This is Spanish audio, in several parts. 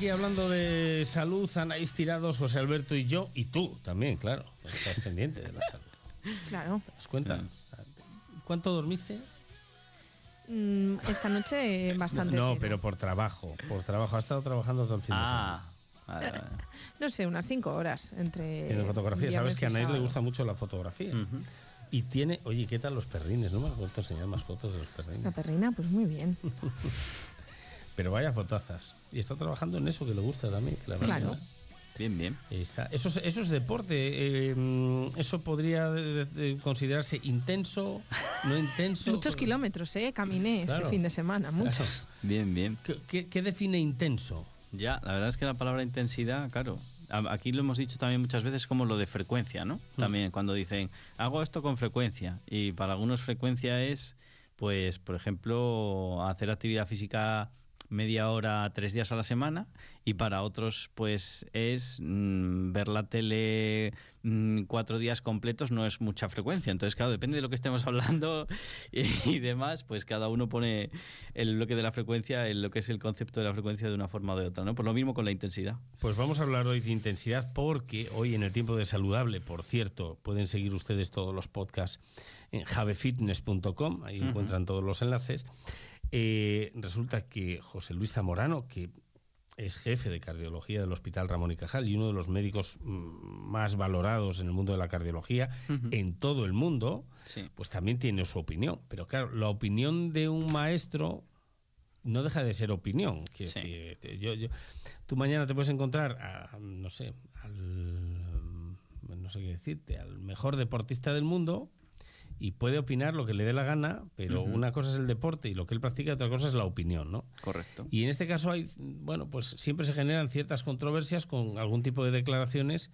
Aquí hablando de salud, Anaís Tirados, José Alberto y yo, y tú también, claro, estás pendiente de la salud. Claro. ¿Te das cuenta? ¿Cuánto dormiste? Mm, esta noche bastante. No, pero por trabajo, por trabajo. Ha estado trabajando todo el fin de semana. Ah, vale, vale. No sé, unas cinco horas entre. Tiene fotografía. Sabes que a Anaís le gusta mucho la fotografía. Y tiene, oye, ¿qué tal los perrines? No me has vuelto a enseñar más fotos de los La perrines. perrina, pues muy bien. Pero vaya fotazas. Y está trabajando en eso que le gusta también. Que la Claro. Bien, bien. Está. Eso, es, eso es deporte. eh, mm, eso podría de- de- considerarse intenso, no intenso. Muchos kilómetros, ¿eh? Caminé Claro. este fin de semana, muchos. Bien, bien. ¿Qué, qué- qué define intenso? Ya, la verdad es que la palabra intensidad, claro. Aquí lo hemos dicho también muchas veces como lo de frecuencia, ¿no? También cuando dicen, hago esto con frecuencia. Y para algunos frecuencia es, pues, por ejemplo, hacer actividad física media hora tres días a la semana y para otros pues es mm, ver la tele mm, cuatro días completos no es mucha frecuencia. Entonces claro depende de lo que estemos hablando y, y demás pues cada uno pone el bloque de la frecuencia en lo que es el concepto de la frecuencia de una forma o de otra no por lo mismo con la intensidad. Pues vamos a hablar hoy de intensidad porque hoy en el tiempo de saludable, por cierto, pueden seguir ustedes todos los podcasts en javefitness.com, ahí encuentran todos los enlaces. Eh, resulta que José Luis Zamorano, que es jefe de cardiología del Hospital Ramón y Cajal y uno de los médicos mm, más valorados en el mundo de la cardiología en todo el mundo, Sí. pues también tiene su opinión. Pero claro, la opinión de un maestro no deja de ser opinión. Sí. decir, te- yo, yo- tú mañana te puedes encontrar, a, no sé, al, no sé qué decirte, al mejor deportista del mundo y puede opinar lo que le dé la gana, pero una cosa es el deporte y lo que él practica, otra cosa es la opinión, ¿no? correcto Y en este caso hay, bueno, pues siempre se generan ciertas controversias con algún tipo de declaraciones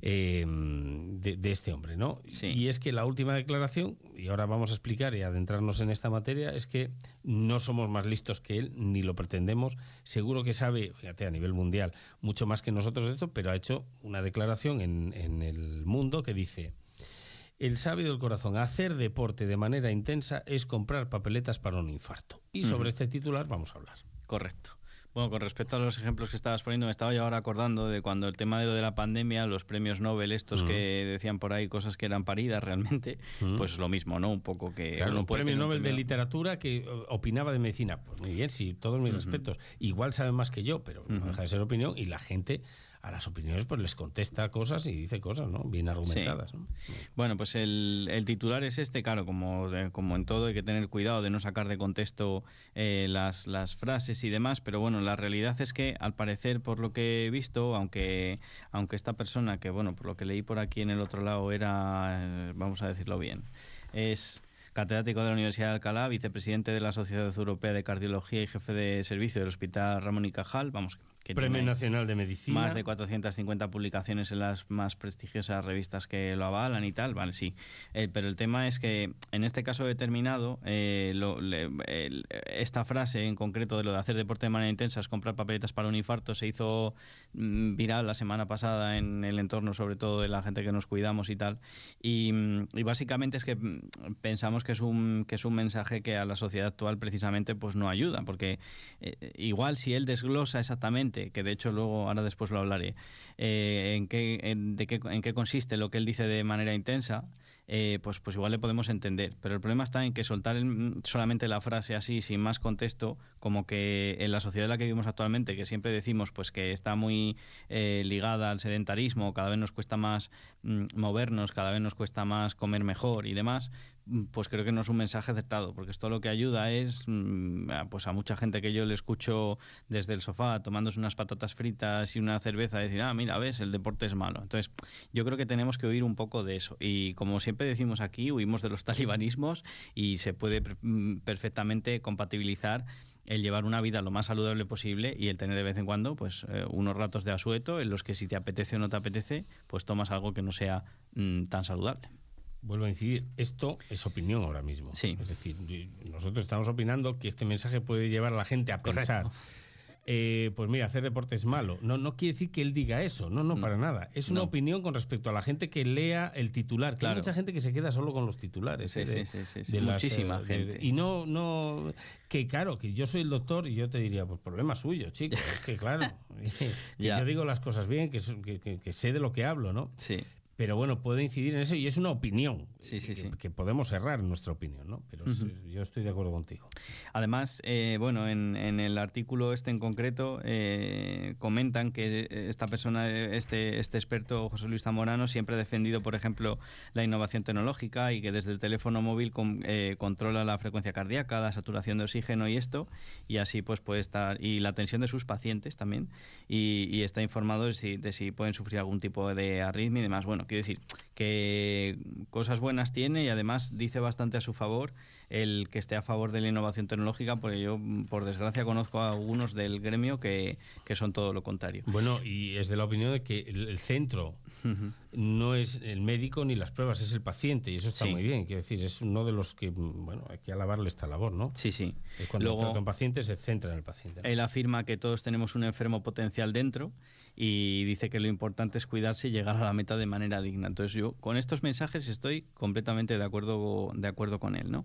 eh, de, de este hombre, ¿no? Sí. Y es que la última declaración, y ahora vamos a explicar y adentrarnos en esta materia, es que no somos más listos que él, ni lo pretendemos. Seguro que sabe, fíjate, a nivel mundial, mucho más que nosotros de esto, pero ha hecho una declaración en, en el mundo que dice... El sabio del corazón, hacer deporte de manera intensa es comprar papeletas para un infarto. Y sobre este titular vamos a hablar. Correcto. Bueno, con respecto a los ejemplos que estabas poniendo, me estaba yo ahora acordando de cuando el tema de lo de la pandemia, los premios Nobel, estos que decían por ahí cosas que eran paridas realmente, pues lo mismo, ¿no? Un poco que. Claro, un premio un Nobel de literatura que eh, opinaba de medicina. Pues muy bien, sí, todos mis respetos. Igual saben más que yo, pero no deja de ser opinión y la gente a las opiniones pues les contesta cosas y dice cosas, ¿no? Bien argumentadas. ¿no? Bueno, pues el, el titular es este, claro, como, eh, como en todo hay que tener cuidado de no sacar de contexto eh, las, las frases y demás, pero bueno, la realidad es que al parecer, por lo que he visto, aunque, aunque esta persona, que bueno, por lo que leí por aquí en el otro lado era, eh, vamos a decirlo bien, es catedrático de la Universidad de Alcalá, vicepresidente de la Sociedad Europea de Cardiología y jefe de servicio del Hospital Ramón y Cajal, vamos, que Premio Nacional de Medicina. más de 450 publicaciones en las más prestigiosas revistas que lo avalan y tal, vale, sí. Eh, pero el tema es que en este caso determinado, eh, lo- le- el- esta frase en concreto de lo de hacer deporte de manera intensa es comprar papeletas para un infarto se hizo mm, viral la semana pasada en el entorno, sobre todo de la gente que nos cuidamos y tal. Y, mm, y básicamente es que mm, pensamos que es un que es un mensaje que a la sociedad actual precisamente pues no ayuda, porque eh, igual si él desglosa exactamente, que de hecho luego ahora después lo hablaré, eh, en qué de qué en qué consiste lo que él dice de manera intensa, eh, pues pues igual le podemos entender. Pero el problema está en que soltar el- solamente la frase así sin más contexto, como que en la sociedad en la que vivimos actualmente, que siempre decimos pues que está muy eh, ligada al sedentarismo, cada vez nos cuesta más mm, movernos, cada vez nos cuesta más comer mejor y demás, mm, pues creo que no es un mensaje acertado, porque esto lo que ayuda es mm, pues a mucha gente que yo le escucho desde el sofá tomándose unas patatas fritas y una cerveza decir, ah, mira, ves, el deporte es malo. Entonces, yo creo que tenemos que huir un poco de eso. Y como siempre decimos aquí, huimos de los talibanismos y se puede mm, perfectamente compatibilizar el llevar una vida lo más saludable posible y el tener de vez en cuando pues eh, unos ratos de asueto en los que si te apetece o no te apetece, pues tomas algo que no sea mm, tan saludable. Vuelvo a incidir, esto es opinión ahora mismo. Sí. Es decir, nosotros estamos opinando que este mensaje puede llevar a la gente a pensar. eh, pues mira, hacer deporte es malo. No, no quiere decir que él diga eso, no, no, No. para nada. Es una No. opinión con respecto a la gente que lea el titular, que hay Claro. mucha gente que se queda solo con los titulares. Sí, eh, de- sí, sí, de las, Muchísima eh, de- gente. y no, no, que claro, que yo soy el doctor y yo te diría, pues problema suyo, chico, es que claro, que yo digo las cosas bien, que, que- que- que sé de lo que hablo, ¿no? Sí. Pero bueno, puede incidir en eso y es una opinión. Sí, sí, que, sí. que podemos errar en nuestra opinión, ¿no? Pero yo estoy de acuerdo contigo. Además, eh, bueno, en, en el artículo este en concreto eh, comentan que esta persona, este, este experto José Luis Zamorano, siempre ha defendido, por ejemplo, la innovación tecnológica y que desde el teléfono móvil con- eh, controla la frecuencia cardíaca, la saturación de oxígeno y esto, y así pues puede estar, y la tensión de sus pacientes también, y, y está informado de si, de si pueden sufrir algún tipo de arritmia y demás. Bueno, quiero decir que cosas buenas tiene y además dice bastante a su favor el que esté a favor de la innovación tecnológica, porque yo, mm, por desgracia, conozco a algunos del gremio que, que son todo lo contrario. Bueno, y es de la opinión de que el, el no es el médico ni las pruebas, es el paciente, y eso está Sí. muy bien. Quiero decir, es uno de los que, mm, bueno, hay que alabarle esta labor, ¿no? Sí, sí. Es cuando Luego- trata a un paciente se centra en el paciente. ¿no? Él afirma que todos tenemos un enfermo potencial dentro y dice que lo importante es cuidarse y llegar a la meta de manera digna. Entonces yo con estos mensajes estoy completamente de acuerdo, de acuerdo con él. ¿no?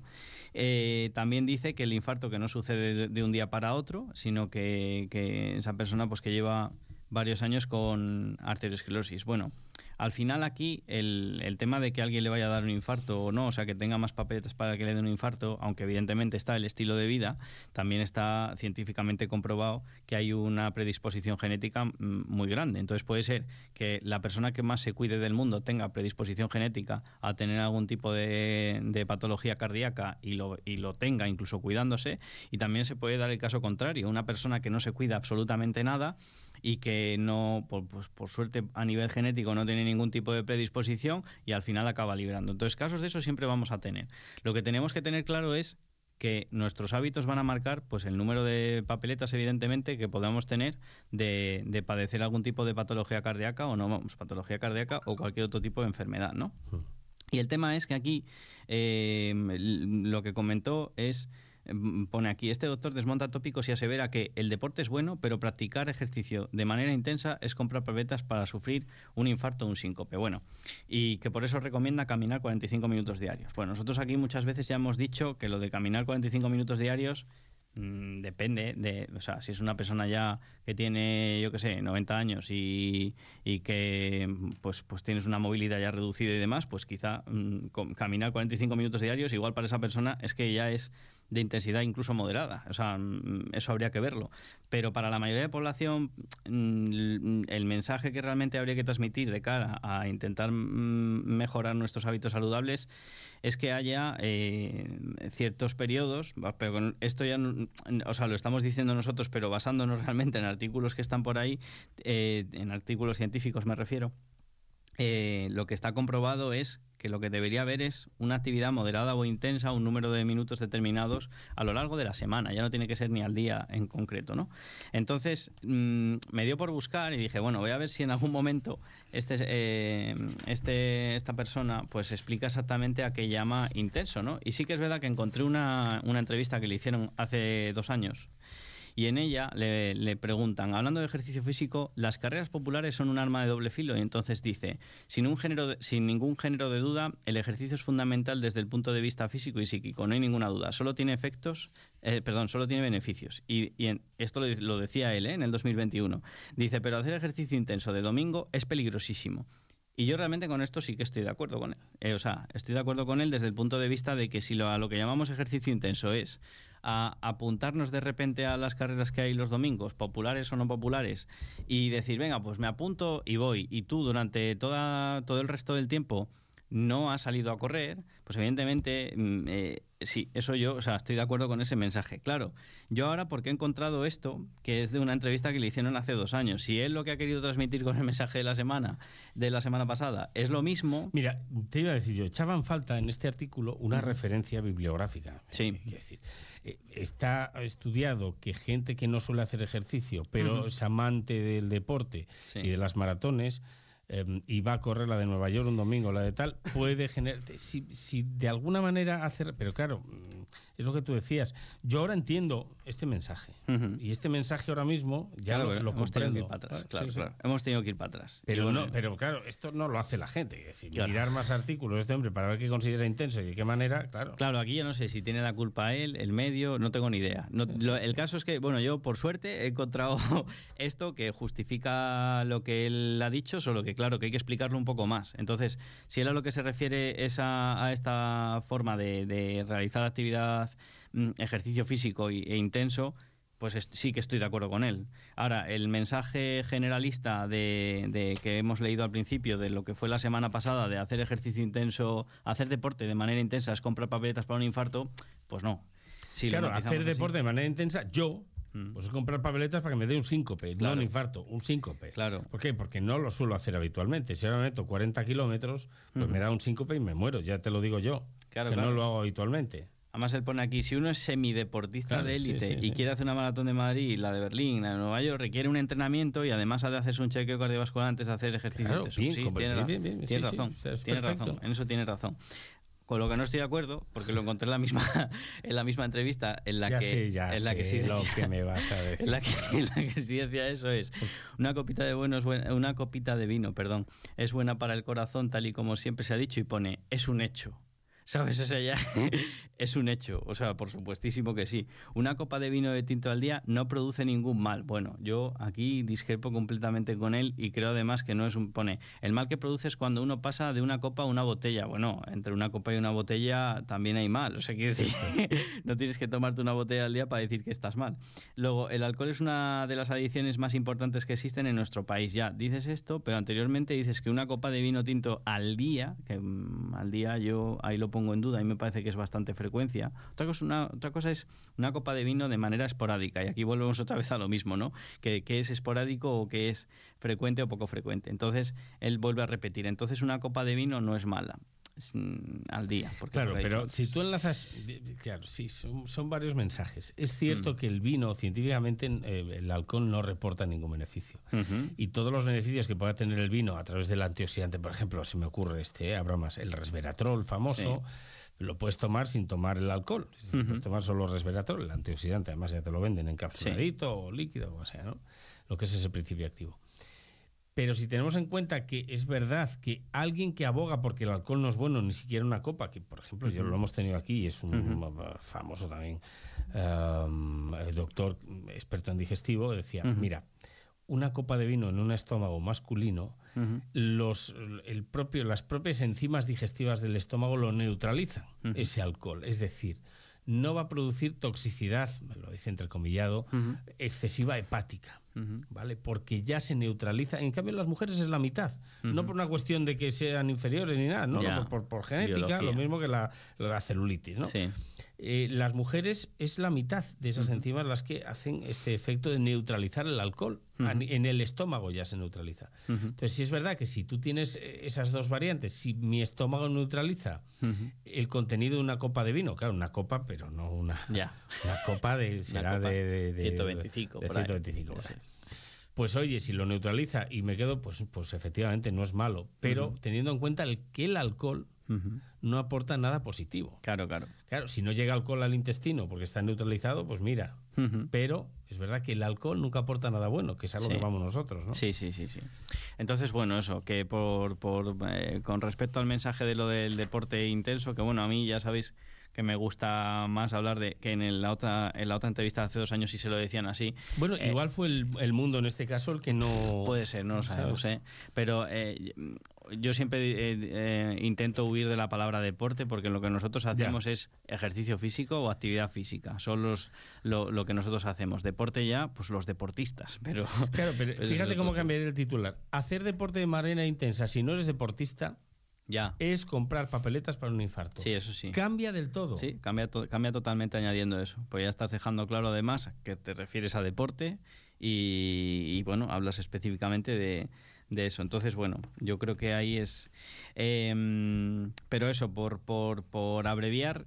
Eh, también dice que el infarto que no sucede de, de un día para otro, sino que, que esa persona pues que lleva varios años con arteriosclerosis. Bueno, al final aquí el, el tema de que alguien le vaya a dar un infarto o no, o sea, que tenga más papeletas para que le den un infarto, aunque evidentemente está el estilo de vida, también está científicamente comprobado que hay una predisposición genética mm, muy grande. Entonces puede ser que la persona que más se cuide del mundo tenga predisposición genética a tener algún tipo de, de patología cardíaca y lo, y lo tenga incluso cuidándose, y también se puede dar el caso contrario, una persona que no se cuida absolutamente nada y que no, por, pues, por suerte a nivel genético no tiene ningún tipo de predisposición y al final acaba librando. Entonces casos de eso siempre vamos a tener. Lo que tenemos que tener claro es que nuestros hábitos van a marcar pues el número de papeletas evidentemente que podamos tener de, de padecer algún tipo de patología cardíaca o no vamos, patología cardíaca o cualquier otro tipo de enfermedad, ¿no? Y el tema es que aquí eh, lo que comentó es, pone aquí, este doctor desmonta tópicos y asevera que el deporte es bueno, pero practicar ejercicio de manera intensa es comprar papeletas para sufrir un infarto o un síncope. Bueno, y que por eso recomienda caminar 45 minutos diarios. Bueno, nosotros aquí muchas veces ya hemos dicho que lo de caminar 45 minutos diarios mm, depende de, o sea, si es una persona ya que tiene, yo qué sé, 90 años y, y que pues, pues tienes una movilidad ya reducida y demás, pues quizá mm, com- caminar 45 minutos diarios, igual para esa persona es que ya es de intensidad incluso moderada. O sea, mm, eso habría que verlo. Pero para la mayoría de población, mm, el mensaje que realmente habría que transmitir de cara a intentar mm, mejorar nuestros hábitos saludables es que haya eh, ciertos periodos, pero esto ya, o sea, lo estamos diciendo nosotros, pero basándonos realmente en artículos que están por ahí, eh, en artículos científicos me refiero, eh, lo que está comprobado es que lo que debería haber es una actividad moderada o intensa, un número de minutos determinados a lo largo de la semana, ya no tiene que ser ni al día en concreto, ¿no? Entonces, mm, me dio por buscar y dije, bueno, voy a ver si en algún momento este, eh, este, esta persona pues explica exactamente a qué llama intenso, ¿no? Y sí que es verdad que encontré una, una entrevista que le hicieron hace dos años y en ella le, le preguntan, hablando de ejercicio físico, las carreras populares son un arma de doble filo y entonces dice, sin, un género de- sin ningún género de duda, el ejercicio es fundamental desde el punto de vista físico y psíquico, no hay ninguna duda, solo tiene efectos, eh, perdón, solo tiene beneficios. Y, en- esto lo, lo decía él ¿eh? en el 2021. Dice, pero hacer ejercicio intenso de domingo es peligrosísimo. Y yo realmente con esto sí que estoy de acuerdo con él. Eh, o sea, estoy de acuerdo con él desde el punto de vista de que si lo, a lo que llamamos ejercicio intenso es a apuntarnos de repente a las carreras que hay los domingos, populares o no populares, y decir, venga, pues me apunto y voy, y tú durante toda, todo el resto del tiempo no has salido a correr, pues evidentemente mm, eh, sí, eso yo, o sea, estoy de acuerdo con ese mensaje. Claro, yo ahora porque he encontrado esto, que es de una entrevista que le hicieron hace dos años, si él lo que ha querido transmitir con el mensaje de la semana, de la semana pasada, es lo mismo, Mira, te iba a decir yo, echaban falta en este artículo una referencia bibliográfica. Sí. Quiero decir, eh, está estudiado que gente que no suele hacer ejercicio, pero es amante del deporte Sí. y de las maratones, eh, y va a correr la de Nueva York un domingo, la de tal, puede generar. Si, si de alguna manera hacer. Pero claro, mm, es lo que tú decías. Yo ahora entiendo este mensaje. Y este mensaje ahora mismo ya Claro, lo, lo hemos tenido que ir para atrás. Ah, Claro, sí, sí. claro. Hemos tenido que ir para atrás. Pero, bueno, no, pero claro, esto no lo hace la gente. Es decir, mirar más artículos de este hombre para ver qué considera intenso y de qué manera, claro. Claro, aquí yo no sé si tiene la culpa él, el medio, no tengo ni idea. No- lo- el caso es que, bueno, yo por suerte he encontrado esto que justifica lo que él ha dicho, solo que claro, que hay que explicarlo un poco más. Entonces, si él a lo que se refiere es a, a esta forma de, de realizar actividad, mm, ejercicio físico y- e intenso, pues es- sí que estoy de acuerdo con él. Ahora, el mensaje generalista de, de que hemos leído al principio de lo que fue la semana pasada de hacer ejercicio intenso, hacer deporte de manera intensa es comprar papeletas para un infarto, pues no. Si claro, hacer así. deporte de manera intensa, yo. Pues comprar papeletas para que me dé un síncope, no Claro. un infarto, un síncope. Claro. ¿Por qué? Porque no lo suelo hacer habitualmente. Si ahora me meto 40 kilómetros, pues me da un síncope y me muero, ya te lo digo yo. Claro, que claro. no lo hago habitualmente. Además, él pone aquí, si uno es semideportista Claro, de sí, élite sí, y sí. quiere hacer una maratón de Madrid, la de Berlín, la de Nueva York, requiere un entrenamiento y además ha de hacerse un chequeo cardiovascular antes de hacer ejercicio. Claro, bien, sí, tiene, bien, bien, tiene sí, sí, razón, tiene razón, en eso tiene razón. Con lo que no estoy de acuerdo, porque lo encontré en la misma, en la misma entrevista en la ya que, ya en la que sí lo que me vas a decir. en la que, en la que sí decía eso es una copita de bueno es buena- una copita de vino, perdón, es buena para el corazón tal y como siempre se ha dicho y pone es un hecho. ¿Sabes? O sea, ya es un hecho. O sea, por supuestísimo que sí. Una copa de vino de tinto al día no produce ningún mal. Bueno, yo aquí discrepo completamente con él y creo además que no es un... Pone, el mal que produce es cuando uno pasa de una copa a una botella. Bueno, entre una copa y una botella también hay mal. O sea, quiero decir, no tienes que tomarte una botella al día para decir que estás mal. Luego, el alcohol es una de las adicciones más importantes que existen en nuestro país. Ya dices esto, pero anteriormente dices que una copa de vino tinto al día, que mm, al día yo ahí lo pongo en duda, y me parece que es bastante frecuencia. Otra cosa, una, otra cosa es una copa de vino de manera esporádica, y aquí volvemos otra vez a lo mismo, ¿no? Que, que es esporádico o que es frecuente o poco frecuente. Entonces, él vuelve a repetir. Entonces, una copa de vino no es mala al día. Porque Claro, pero si tú enlazas, claro, sí, son, son varios mensajes. Es Mm. cierto que el vino, científicamente, eh, el alcohol no reporta ningún beneficio. Y todos los beneficios que pueda tener el vino a través del antioxidante, por ejemplo, se me ocurre este, eh, habrá más, el resveratrol famoso, lo puedes tomar sin tomar el alcohol. Puedes tomar solo resveratrol, el antioxidante, además ya te lo venden encapsuladito o líquido, o sea, ¿no? Lo que es ese principio activo. Pero si tenemos en cuenta que es verdad que alguien que aboga porque el alcohol no es bueno, ni siquiera una copa, que por ejemplo yo lo hemos tenido aquí y es un famoso también um, el doctor experto en digestivo, decía, mira, una copa de vino en un estómago masculino, los, el propio, las propias enzimas digestivas del estómago lo neutralizan, ese alcohol. Es decir, no va a producir toxicidad, me lo dice entrecomillado, excesiva hepática. ¿Vale? Porque ya se neutraliza. En cambio, en las mujeres es la mitad. No por una cuestión de que sean inferiores ni nada, no, no, por, por- por genética, Biología. lo mismo que la, la celulitis, ¿no? Sí. Eh, las mujeres es la mitad de esas enzimas las que hacen este efecto de neutralizar el alcohol. En el estómago ya se neutraliza. Entonces, sí es verdad que si tú tienes eh, esas dos variantes, si mi estómago neutraliza el contenido de una copa de vino, claro, una copa, pero no una, Ya. una copa de, será copa de, de- de- 125 de por ahí. 125 por Eso ahí. Pues oye, si lo neutraliza y me quedo, pues, pues efectivamente no es malo. Pero teniendo en cuenta el, que el alcohol No aporta nada positivo. Claro, claro. Claro, si no llega alcohol al intestino porque está neutralizado, pues mira. Pero es verdad que el alcohol nunca aporta nada bueno, que es a lo Sí. que vamos nosotros, ¿no? Sí, sí, sí, sí. Entonces, bueno, eso, que por, por eh, con respecto al mensaje de lo del deporte intenso, que bueno, a mí ya sabéis que me gusta más hablar de que en el- la otra en la otra entrevista de hace dos años sí se lo decían así. Bueno, Eh, igual fue el, el mundo en este caso el que no... Puede ser, no lo sabemos, ¿sabes? ¿eh? Pero eh, yo siempre eh, eh, intento huir de la palabra deporte porque lo que nosotros hacemos es ejercicio físico o actividad física. Son los, lo, lo que nosotros hacemos. Deporte ya, pues los deportistas. Pero Claro, pero Ese es fíjate cómo tema. cambiaría el titular. Hacer deporte de manera intensa si no eres deportista ya. es comprar papeletas para un infarto. Sí, eso sí. Cambia del todo. Sí, cambia, to- cambia totalmente añadiendo eso. Pues ya estás dejando claro además que te refieres a deporte y, y, bueno, hablas específicamente de, de eso. Entonces, bueno, yo creo que ahí es... em, pero eso, por, por, por abreviar,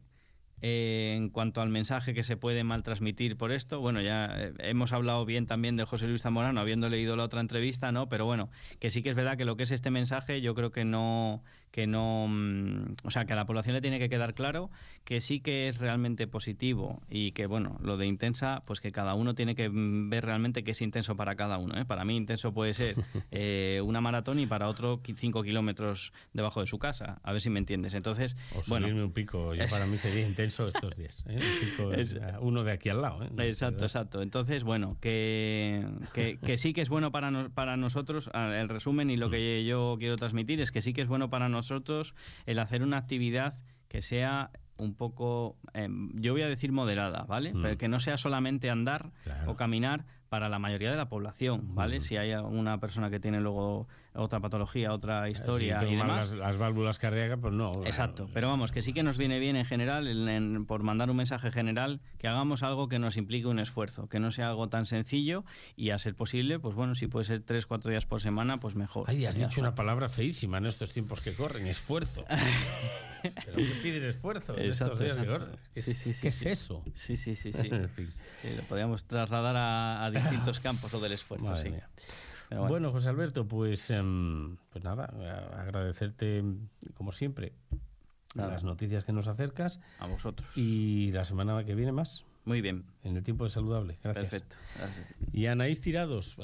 eh, en cuanto al mensaje que se puede mal transmitir por esto, bueno, ya eh, hemos hablado bien también de José Luis Zamorano, habiendo leído la otra entrevista, ¿no? Pero bueno, que sí que es verdad que lo que es este mensaje, yo creo que no, que no, mm, o sea, que a la población le tiene que quedar claro que sí que es realmente positivo y que, bueno, lo de intensa, pues que cada uno tiene que mm, ver realmente qué es intenso para cada uno. ¿eh? Para mí intenso puede ser eh, una maratón y para otro 5 kilómetros debajo de su casa, a ver si me entiendes. Entonces, O bueno, un pico, yo es- para mí sería intenso estos días. ¿eh? Un pico es, Es- uno de aquí al lado. ¿eh? Exacto, exacto. Entonces, bueno, que, que, que sí que es bueno para, nos- para nosotros, el resumen y lo que yo quiero transmitir es que sí que es bueno para nosotros el hacer una actividad que sea un poco, em, yo voy a decir moderada, ¿vale? Mm. Pero que no sea solamente andar Claro. o caminar para la mayoría de la población, ¿vale? Mm. Si hay alguna persona que tiene luego otra patología, otra Si historia tengo y demás. Las, las válvulas cardíacas, pues no. Exacto, claro. pero vamos, que sí que nos viene bien en general, en- en- por mandar un mensaje general, que hagamos algo que nos implique un esfuerzo, que no sea algo tan sencillo y a ser posible, pues bueno, si puede ser tres, cuatro días por semana, pues mejor. Ay, has Ya dicho una palabra feísima en estos tiempos que corren, esfuerzo. ¿Pero qué pides esfuerzo en estos Exacto, días exacto. ¿Qué, Sí, es- sí, sí, qué sí. es eso? Sí, sí, sí, sí. En fin. Sí, lo podríamos trasladar a, a distintos campos o del esfuerzo, Madre sí. mía. Pero Bueno. bueno. José Alberto, pues, em, pues nada, agradecerte como siempre Nada. las noticias que nos acercas A vosotros. y la semana que viene más Muy bien, en el tiempo de saludable. Gracias. perfecto. Gracias. Y Anaís Tirados,